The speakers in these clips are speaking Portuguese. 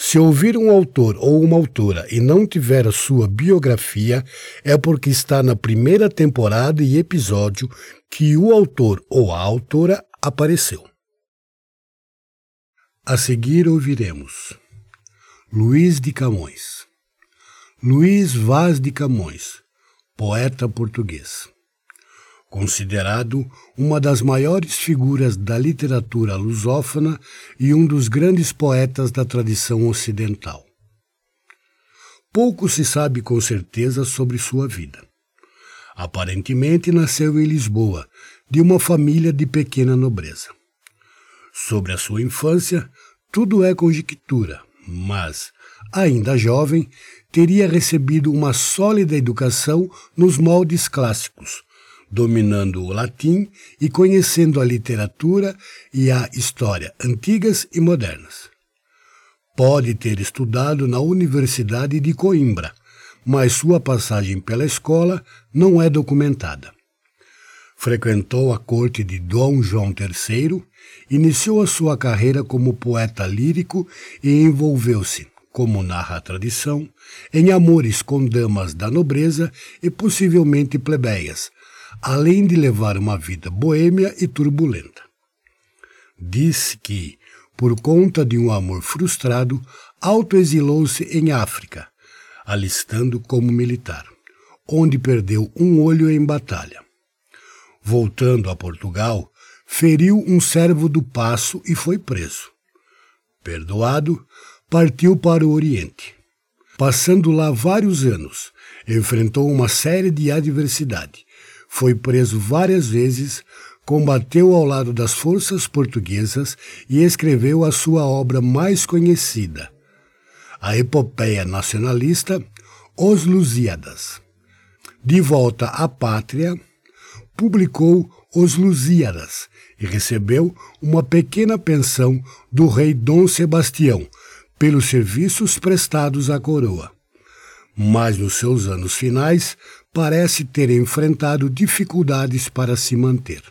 se ouvir um autor ou uma autora e não tiver a sua biografia, é porque está na primeira temporada e episódio que o autor ou a autora apareceu. A seguir ouviremos Luiz de Camões. Luiz Vaz de Camões, poeta português considerado uma das maiores figuras da literatura lusófona e um dos grandes poetas da tradição ocidental. Pouco se sabe com certeza sobre sua vida. Aparentemente nasceu em Lisboa, de uma família de pequena nobreza. Sobre a sua infância, tudo é conjectura, mas, ainda jovem, teria recebido uma sólida educação nos moldes clássicos, dominando o latim e conhecendo a literatura e a história antigas e modernas. Pode ter estudado na Universidade de Coimbra, mas sua passagem pela escola não é documentada. Frequentou a corte de Dom João III, iniciou a sua carreira como poeta lírico e envolveu-se, como narra a tradição, em amores com damas da nobreza e possivelmente plebeias, além de levar uma vida boêmia e turbulenta. Disse que, por conta de um amor frustrado, autoexilou-se em África, alistando como militar, onde perdeu um olho em batalha. Voltando a Portugal, feriu um servo do passo e foi preso. Perdoado, partiu para o Oriente. Passando lá vários anos, enfrentou uma série de adversidade, foi preso várias vezes, combateu ao lado das forças portuguesas e escreveu a sua obra mais conhecida, a epopeia nacionalista Os Lusíadas. De volta à pátria, publicou Os Lusíadas e recebeu uma pequena pensão do rei Dom Sebastião pelos serviços prestados à coroa. Mas nos seus anos finais parece ter enfrentado dificuldades para se manter.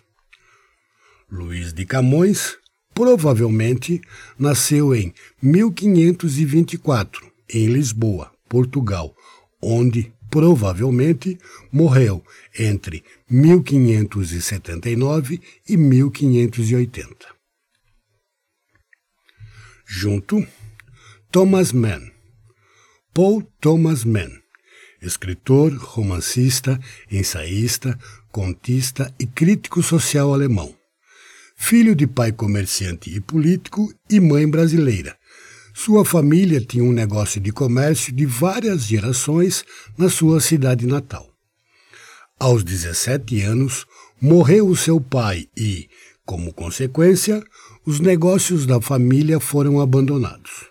Luís de Camões provavelmente nasceu em 1524, em Lisboa, Portugal, onde provavelmente morreu entre 1579 e 1580. Junto, Thomas Mann, Paul Thomas Mann, escritor, romancista, ensaísta, contista e crítico social alemão. Filho de pai comerciante e político e mãe brasileira. Sua família tinha um negócio de comércio de várias gerações na sua cidade natal. Aos 17 anos, morreu seu pai e, como consequência, os negócios da família foram abandonados.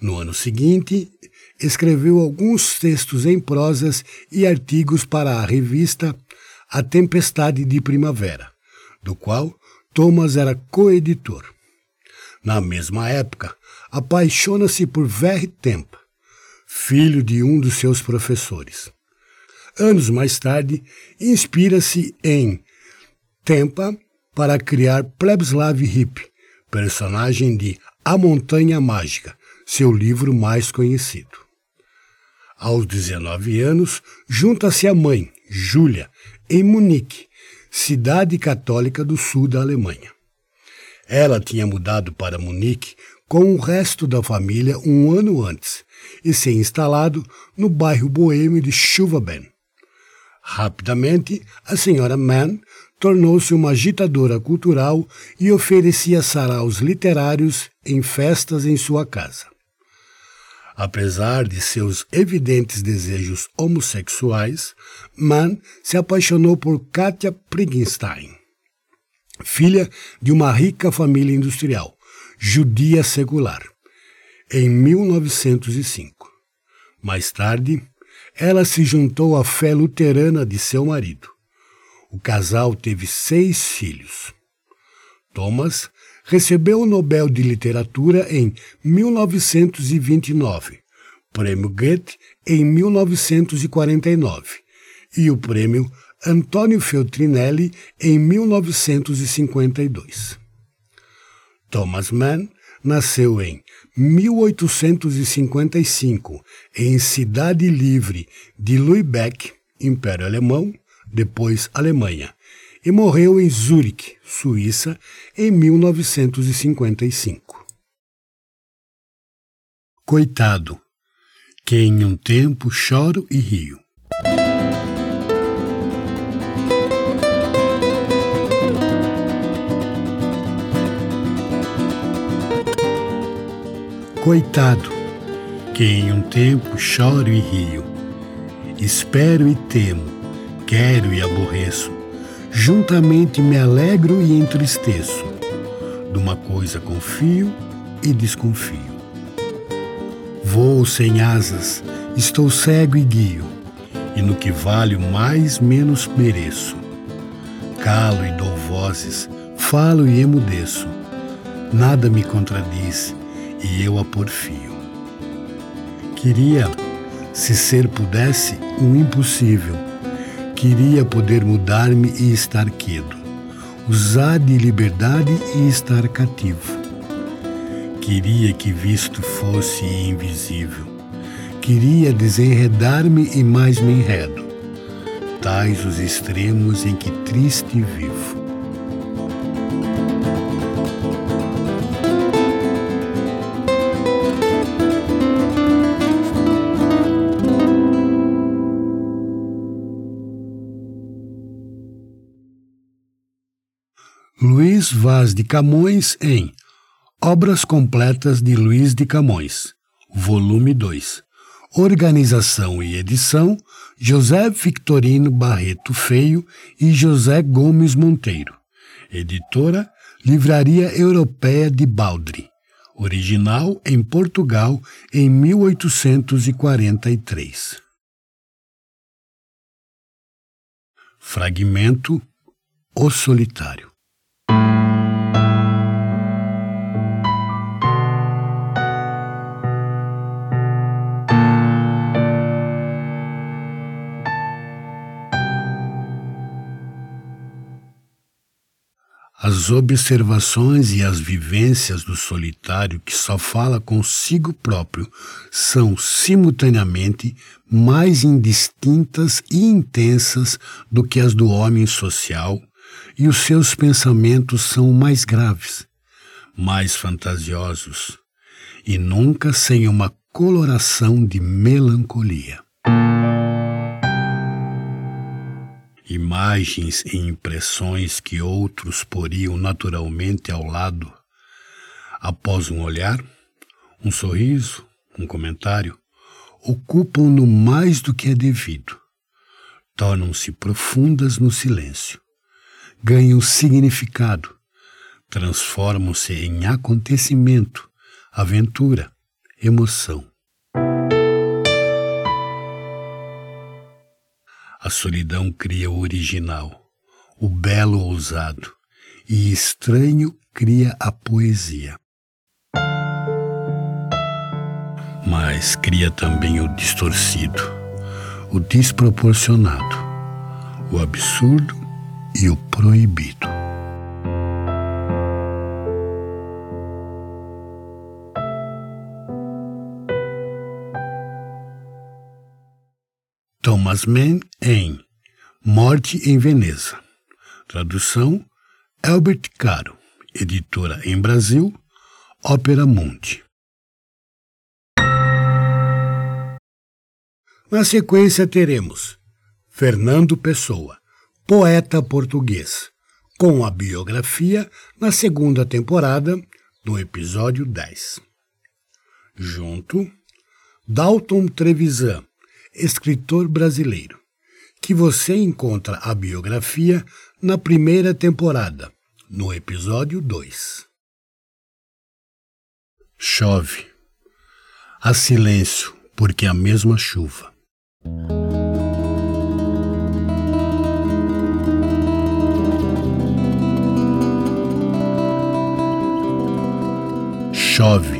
No ano seguinte, escreveu alguns textos em prosas e artigos para a revista A Tempestade de Primavera, do qual Thomas era coeditor. Na mesma época, apaixona-se por Verre Temp, filho de um dos seus professores. Anos mais tarde, inspira-se em Tempa para criar Plebslav Hip, personagem de A Montanha Mágica, seu livro mais conhecido. Aos 19 anos, junta-se à mãe, Júlia, em Munique, cidade católica do sul da Alemanha. Ela tinha mudado para Munique com o resto da família um ano antes e se instalado no bairro boêmio de Schuvaben. Rapidamente, a senhora Mann tornou-se uma agitadora cultural e oferecia saraus literários em festas em sua casa. Apesar de seus evidentes desejos homossexuais, Mann se apaixonou por Katia Prigenstein, filha de uma rica família industrial, judia secular, em 1905. Mais tarde, ela se juntou à fé luterana de seu marido. O casal teve seis filhos. Thomas recebeu o Nobel de Literatura em 1929, Prêmio Goethe em 1949 e o Prêmio Antônio Feltrinelli em 1952. Thomas Mann nasceu em 1855, em Cidade Livre de Lübeck, Império Alemão, depois Alemanha, e morreu em Zurique, Suíça, em 1955. Coitado, que em um tempo choro e rio. Coitado, que em um tempo choro e rio, espero e temo, quero e aborreço, juntamente me alegro e entristeço, de uma coisa confio e desconfio. Vou sem asas, estou cego e guio, e no que valho mais menos mereço. Calo e dou vozes, falo e emudeço, nada me contradiz, e eu a porfio. Queria, se ser pudesse, um impossível. Queria poder mudar-me e estar quedo, usar de liberdade e estar cativo. Queria que visto fosse invisível. Queria desenredar-me e mais me enredo. Tais os extremos em que triste vivo. Luiz Vaz de Camões em Obras Completas de Luiz de Camões, volume 2. Organização e edição: José Victorino Barreto Feio e José Gomes Monteiro. Editora: Livraria Europeia de Baldry. Original em Portugal em 1843. Fragmento O Solitário. As observações e as vivências do solitário que só fala consigo próprio são simultaneamente mais indistintas e intensas do que as do homem social, e os seus pensamentos são mais graves, mais fantasiosos, e nunca sem uma coloração de melancolia. Imagens e impressões que outros poriam naturalmente ao lado, após um olhar, um sorriso, um comentário, ocupam-no mais do que é devido. Tornam-se profundas no silêncio, ganham significado, transformam-se em acontecimento, aventura, emoção. A solidão cria o original, o belo ousado, e estranho cria a poesia. mas cria também o distorcido, o desproporcionado, o absurdo e o proibido. Thomas Mann em Morte em Veneza. Tradução Albert Caro, editora em Brasil, Ópera Mundi. Na sequência teremos Fernando Pessoa, poeta português, com a biografia na segunda temporada, no episódio 10. Junto, Dalton Trevisan, escritor brasileiro, que você encontra a biografia na primeira temporada, no episódio 2. Chove. Há silêncio, porque é a mesma chuva. Chove.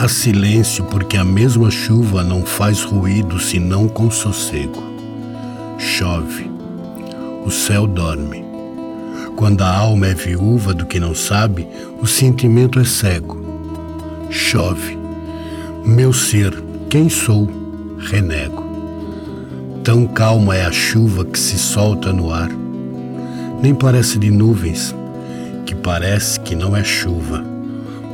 Há silêncio porque a mesma chuva não faz ruído senão com sossego. Chove. O céu dorme. Quando a alma é viúva do que não sabe, o sentimento é cego. Chove. Meu ser, quem sou, renego. Tão calma é a chuva que se solta no ar. Nem parece de nuvens, que parece que não é chuva,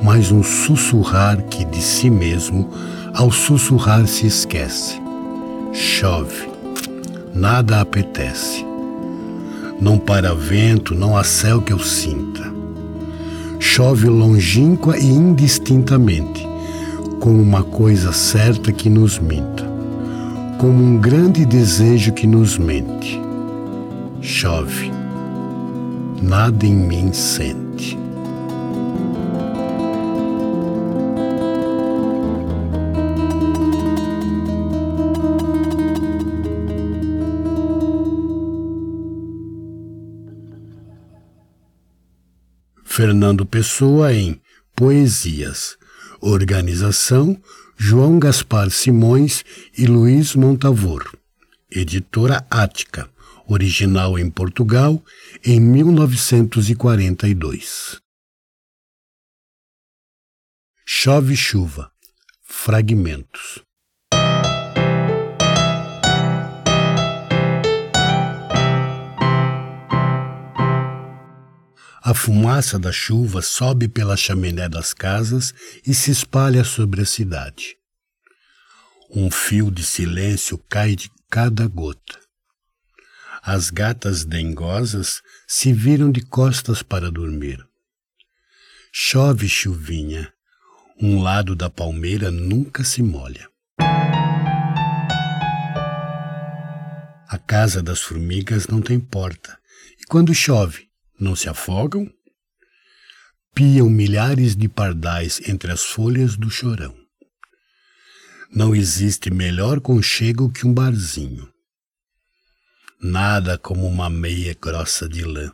mas um sussurrar que de si mesmo, ao sussurrar, se esquece. Chove, nada apetece. Não para vento, não há céu que eu sinta. Chove longínqua e indistintamente, como uma coisa certa que nos minta como um grande desejo que nos mente. Chove, nada em mim sente. Fernando Pessoa em Poesias. Organização João Gaspar Simões e Luiz Montavor. Editora Ática, original em Portugal, em 1942. Chove chuva. Fragmentos. A fumaça da chuva sobe pela chaminé das casas e se espalha sobre a cidade. Um fio de silêncio cai de cada gota. As gatas dengosas se viram de costas para dormir. Chove chuvinha, um lado da palmeira nunca se molha. A casa das formigas não tem porta, e quando chove, não se afogam? Piam milhares de pardais entre as folhas do chorão. Não existe melhor conchego que um barzinho. Nada como uma meia grossa de lã.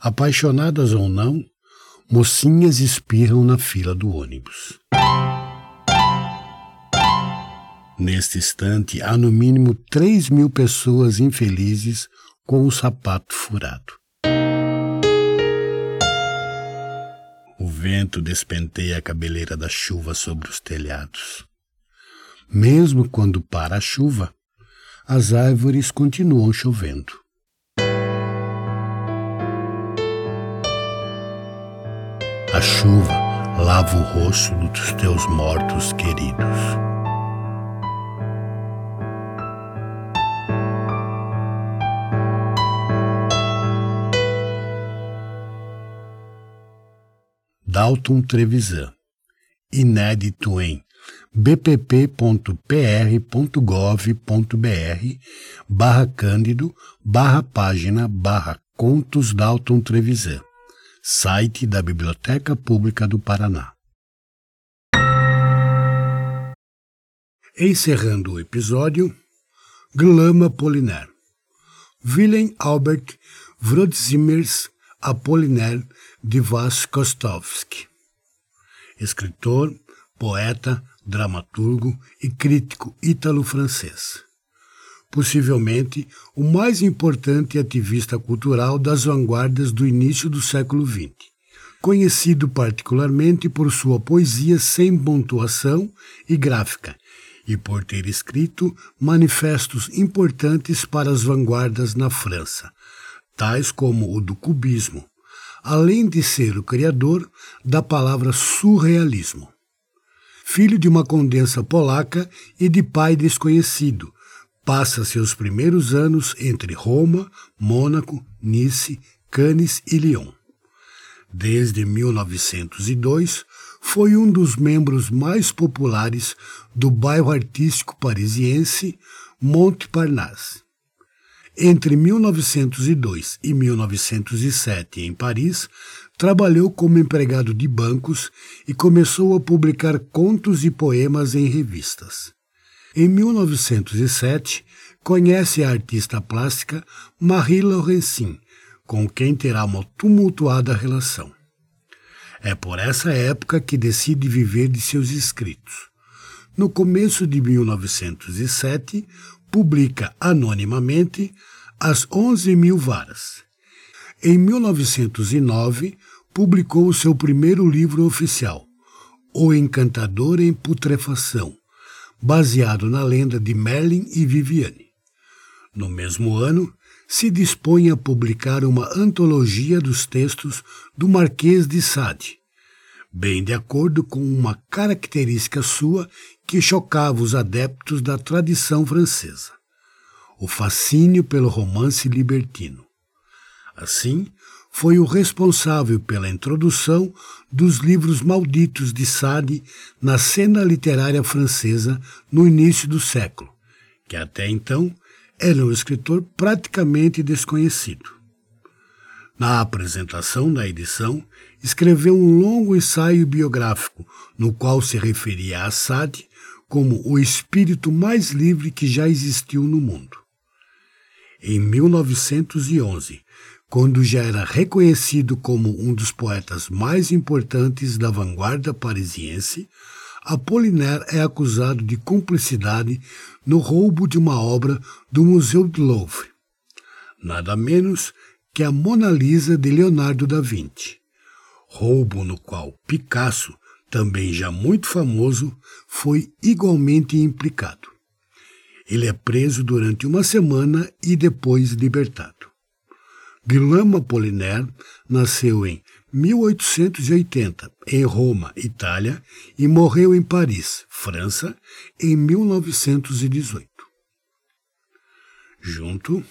Apaixonadas ou não, mocinhas espirram na fila do ônibus. Neste instante, há no mínimo três mil pessoas infelizes com o sapato furado. O vento despenteia a cabeleira da chuva sobre os telhados. Mesmo quando para a chuva, as árvores continuam chovendo. A chuva lava o rosto dos teus mortos queridos. Dalton Trevisan. Inédito em bpp.pr.gov.br barra Cândido barra página barra Contos Dalton Trevisan, site da Biblioteca Pública do Paraná. Encerrando o episódio, Glama Apollinaire. Willem Albert Wrodzimier's Apollinaire de Vas Kostovski. Escritor, poeta, dramaturgo e crítico ítalo-francês. Possivelmente o mais importante ativista cultural das vanguardas do início do século XX, conhecido particularmente por sua poesia sem pontuação e gráfica, e por ter escrito manifestos importantes para as vanguardas na França, tais como o do cubismo, além de ser o criador da palavra surrealismo. Filho de uma condensa polaca e de pai desconhecido, passa seus primeiros anos entre Roma, Mônaco, Nice, Cannes e Lyon. Desde 1902, foi um dos membros mais populares do bairro artístico parisiense Montparnasse. Entre 1902 e 1907, em Paris, trabalhou como empregado de bancos e começou a publicar contos e poemas em revistas. Em 1907, conhece a artista plástica Marie Laurencin, com quem terá uma tumultuada relação. É por essa época que decide viver de seus escritos. No começo de 1907, publica anonimamente As Onze Mil Varas. Em 1909, publicou seu primeiro livro oficial, O Encantador em Putrefação, baseado na lenda de Merlin e Viviane. No mesmo ano, se dispõe a publicar uma antologia dos textos do Marquês de Sade, bem de acordo com uma característica sua que chocava os adeptos da tradição francesa: o fascínio pelo romance libertino. Assim, foi o responsável pela introdução dos livros malditos de Sade na cena literária francesa no início do século, que até então era um escritor praticamente desconhecido. Na apresentação da edição, escreveu um longo ensaio biográfico, no qual se referia a Sade como o espírito mais livre que já existiu no mundo. Em 1911, quando já era reconhecido como um dos poetas mais importantes da vanguarda parisiense, Apollinaire é acusado de cumplicidade no roubo de uma obra do Museu do Louvre, nada menos que a Mona Lisa de Leonardo da Vinci, roubo no qual Picasso, também já muito famoso, foi igualmente implicado. Ele é preso durante uma semana e depois libertado. Guillaume Apollinaire nasceu em 1880, em Roma, Itália, e morreu em Paris, França, em 1918. Junto,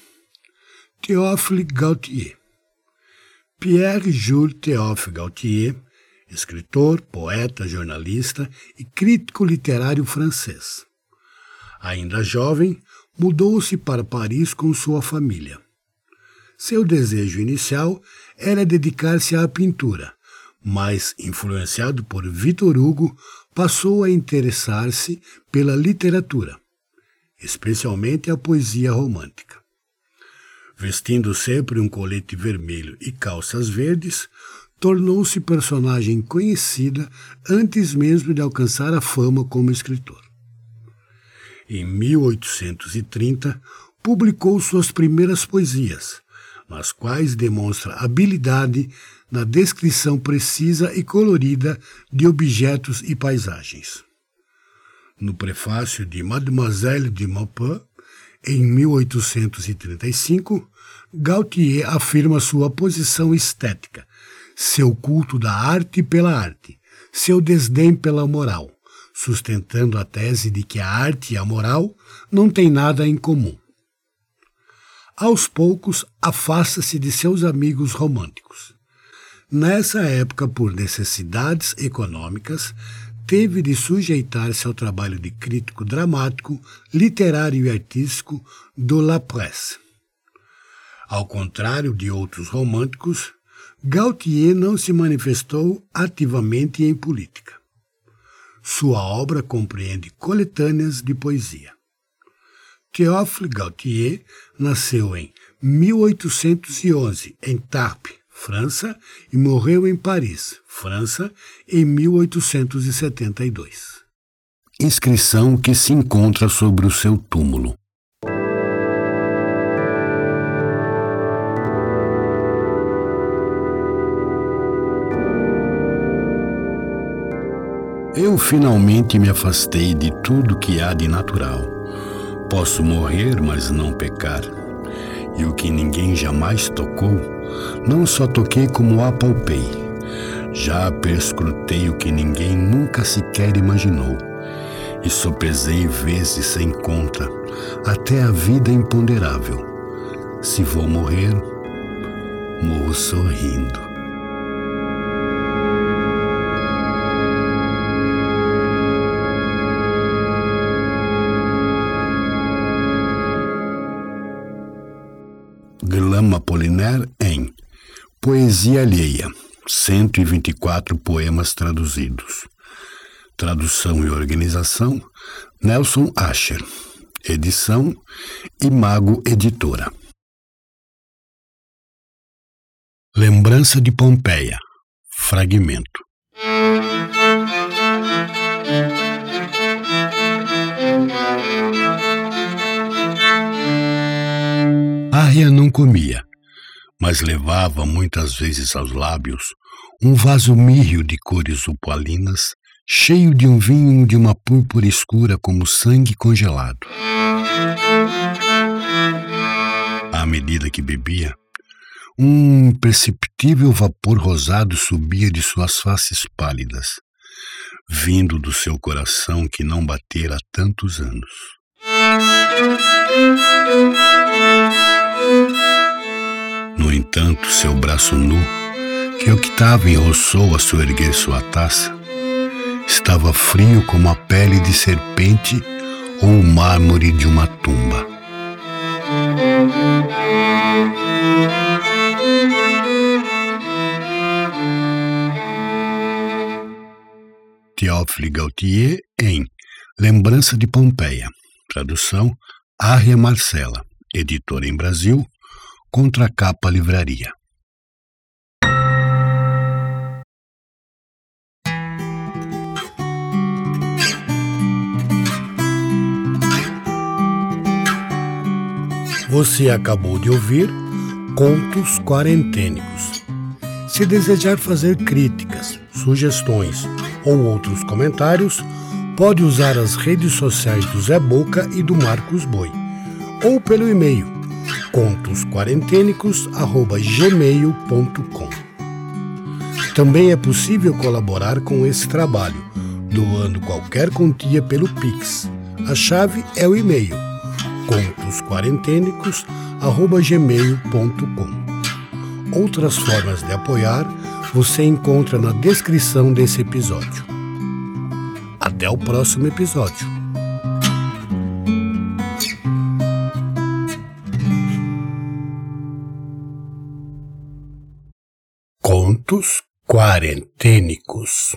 Théophile Gautier. Pierre-Jules Théophile Gautier, escritor, poeta, jornalista e crítico literário francês. Ainda jovem, mudou-se para Paris com sua família. Seu desejo inicial era dedicar-se à pintura, mas, influenciado por Victor Hugo, passou a interessar-se pela literatura, especialmente a poesia romântica. Vestindo sempre um colete vermelho e calças verdes, tornou-se personagem conhecida antes mesmo de alcançar a fama como escritor. Em 1830, publicou suas primeiras poesias, nas quais demonstra habilidade na descrição precisa e colorida de objetos e paisagens. No prefácio de Mademoiselle de Maupin, em 1835, Gautier afirma sua posição estética, seu culto da arte pela arte, seu desdém pela moral, sustentando a tese de que a arte e a moral não têm nada em comum aos poucos afasta-se de seus amigos românticos. Nessa época, por necessidades econômicas, teve de sujeitar-se ao trabalho de crítico dramático, literário e artístico do La Presse. Ao contrário de outros românticos, Gautier não se manifestou ativamente em política. Sua obra compreende coletâneas de poesia. Théophile Gautier nasceu em 1811 em Tarpe, França, e morreu em Paris, França, em 1872. inscrição que se encontra sobre o seu túmulo. Eu finalmente me afastei de tudo que há de natural. Posso morrer, mas não pecar. E o que ninguém jamais tocou, não só toquei como apalpei. Já perscrutei o que ninguém nunca sequer imaginou. E sopesei vezes sem conta, até a vida imponderável. Se vou morrer, morro sorrindo. Poesia Alheia, 124 poemas traduzidos. Tradução e organização, Nelson Asher. Edição, Imago Editora. Lembrança de Pompeia. Fragmento. Ária não comia, mas levava muitas vezes aos lábios um vaso mírrio de cores opalinas, cheio de um vinho de uma púrpura escura como sangue congelado. À medida que bebia, um imperceptível vapor rosado subia de suas faces pálidas, vindo do seu coração que não batera há tantos anos. No entanto, seu braço nu, que octava enroçou a soerguer sua taça, estava frio como a pele de serpente ou o mármore de uma tumba. Théophile Gautier em Lembrança de Pompeia, tradução Arria Marcela, editora em Brasil, Contracapa Livraria. Você acabou de ouvir Contos Quarentênicos. Se desejar fazer críticas, sugestões ou outros comentários, pode usar as redes sociais do Zé Boca e do Marcos Boi, ou pelo e-mail contosquarentenicos@gmail.com. Também é possível colaborar com esse trabalho, doando qualquer quantia pelo Pix. A chave é o e-mail contosquarentenicos@gmail.com. Outras formas de apoiar você encontra na descrição desse episódio. Até o próximo episódio. Contos quarentênicos